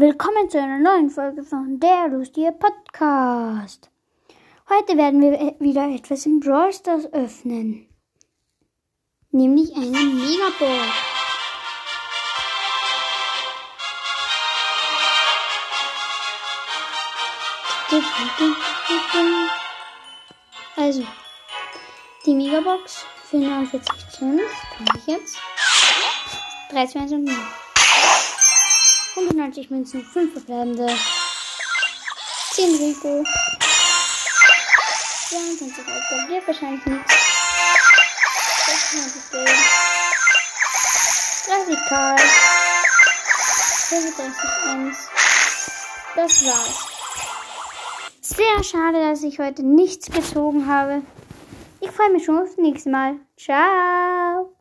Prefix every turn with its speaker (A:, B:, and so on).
A: Willkommen zu einer neuen Folge von Der Lustige Podcast. Heute werden wir wieder etwas im Brawl Stars öffnen. Nämlich eine Megabox. Also, die Megabox für 49 Gems kann ich jetzt. 13 und 0. 190 Münzen, 5 verbleibende. 10 Rico. 22 Euro, wird wahrscheinlich nichts. 96 Geld. 30 Karl. 35 1. Das war's. Sehr schade, dass ich heute nichts gezogen habe. Ich freue mich schon aufs nächste Mal. Ciao.